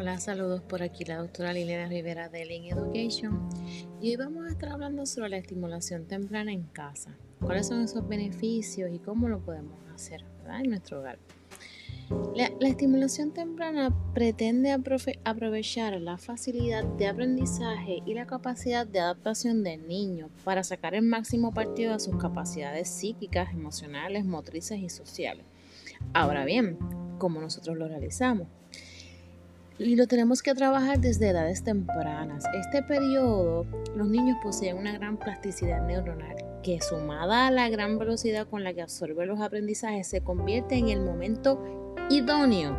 Hola, saludos por aquí la doctora Liliana Rivera de Link Education y hoy vamos a estar hablando sobre la estimulación temprana en casa. ¿Cuáles son esos beneficios y cómo lo podemos hacer en nuestro hogar? La, la, estimulación temprana pretende aprovechar la facilidad de aprendizaje y la capacidad de adaptación del niño para sacar el máximo partido de sus capacidades psíquicas, emocionales, motrices y sociales. Ahora bien, ¿cómo nosotros lo realizamos? Y lo tenemos que trabajar desde edades tempranas. Este periodo, los niños poseen una gran plasticidad neuronal que sumada a la gran velocidad con la que absorbe los aprendizajes se convierte en el momento idóneo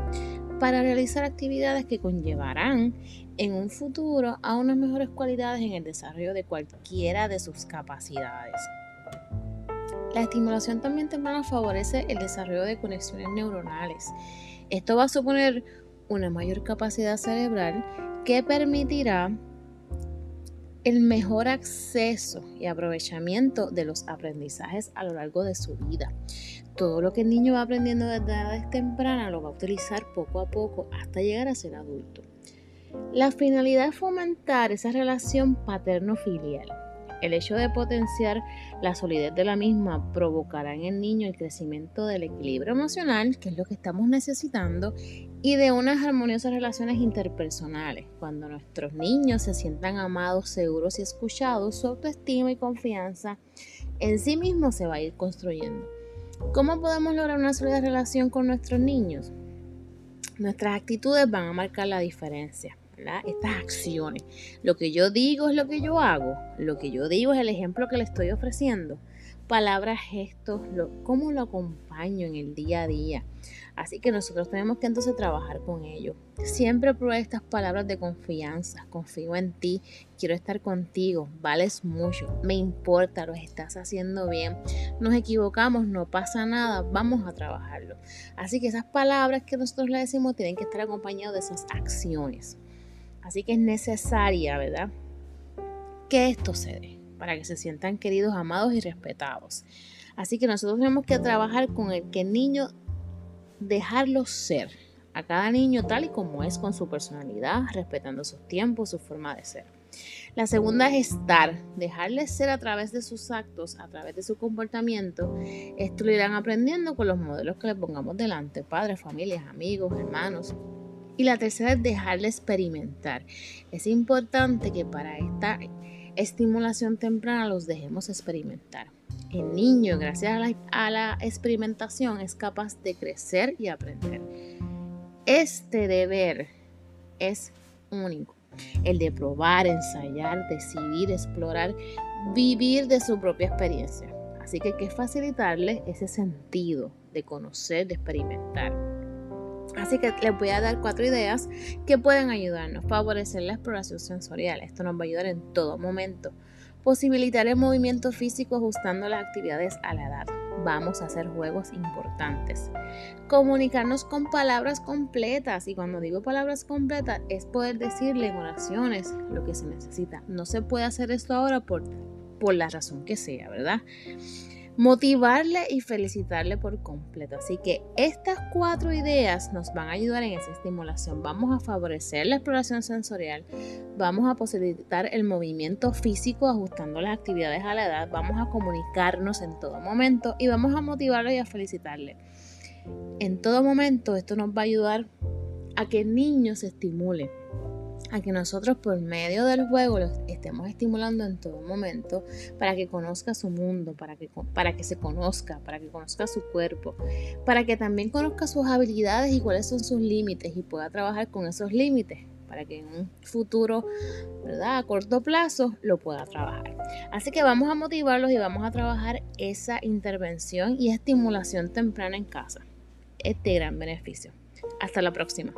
para realizar actividades que conllevarán en un futuro a unas mejores cualidades en el desarrollo de cualquiera de sus capacidades. La estimulación también temprana favorece el desarrollo de conexiones neuronales. Esto va a suponer una mayor capacidad cerebral que permitirá el mejor acceso y aprovechamiento de los aprendizajes a lo largo de su vida. Todo lo que el niño va aprendiendo desde edades tempranas lo va a utilizar poco a poco hasta llegar a ser adulto. La finalidad es fomentar esa relación paterno-filial el hecho de potenciar la solidez de la misma provocará en el niño el crecimiento del equilibrio emocional, que es lo que estamos necesitando, y de unas armoniosas relaciones interpersonales. Cuando nuestros niños se sientan amados, seguros y escuchados, su autoestima y confianza en sí mismo se va a ir construyendo. ¿Cómo podemos lograr una sólida relación con nuestros niños? Nuestras actitudes van a marcar la diferencia estas acciones. Lo que yo digo es lo que yo hago, lo que yo digo es el ejemplo que le estoy ofreciendo. Palabras, gestos, lo, cómo lo acompaño en el día a día. Así que nosotros tenemos que entonces trabajar con ello. Siempre prueba estas palabras de confianza. Confío en ti, quiero estar contigo, vales mucho, me importa, lo estás haciendo bien. Nos equivocamos, no pasa nada, vamos a trabajarlo. Así que esas palabras que nosotros le decimos tienen que estar acompañadas de esas acciones. Así que es necesaria, ¿verdad? Que esto se dé para que se sientan queridos, amados y respetados. Así que nosotros tenemos que trabajar con el que el niño dejarlo ser, a cada niño tal y como es con su personalidad, respetando sus tiempos, su forma de ser. La segunda es estar, dejarle ser a través de sus actos, a través de su comportamiento. Esto lo irán aprendiendo con los modelos que le pongamos delante, padres, familias, amigos, hermanos, y la tercera es dejarle experimentar. Es importante que para esta estimulación temprana los dejemos experimentar. El niño, gracias a la, experimentación, es capaz de crecer y aprender. Este deber es único. El de probar, ensayar, decidir, explorar, vivir de su propia experiencia. Así que hay que facilitarle ese sentido de conocer, de experimentar. Así que les voy a dar cuatro ideas que pueden ayudarnos. Favorecer la exploración sensorial. Esto nos va a ayudar en todo momento. Posibilitar el movimiento físico ajustando las actividades a la edad. Vamos a hacer juegos importantes. Comunicarnos con palabras completas. Y cuando digo palabras completas es poder decirle en oraciones lo que se necesita. No se puede hacer esto ahora por, por la razón que sea, ¿verdad? Motivarle y felicitarle por completo. Así que estas cuatro ideas nos van a ayudar en esa estimulación. Vamos a favorecer la exploración sensorial, vamos a posibilitar el movimiento físico ajustando las actividades a la edad, vamos a comunicarnos en todo momento y vamos a motivarle y a felicitarle. En todo momento esto nos va a ayudar a que el niño se estimule a que nosotros por medio del juego los estemos estimulando en todo momento para que conozca su mundo, para que, para que se conozca, para que conozca su cuerpo, para que también conozca sus habilidades y cuáles son sus límites y pueda trabajar con esos límites para que en un futuro, ¿verdad? A corto plazo lo pueda trabajar. Así que vamos a motivarlos y vamos a trabajar esa intervención y estimulación temprana en casa. Este gran beneficio. Hasta la próxima.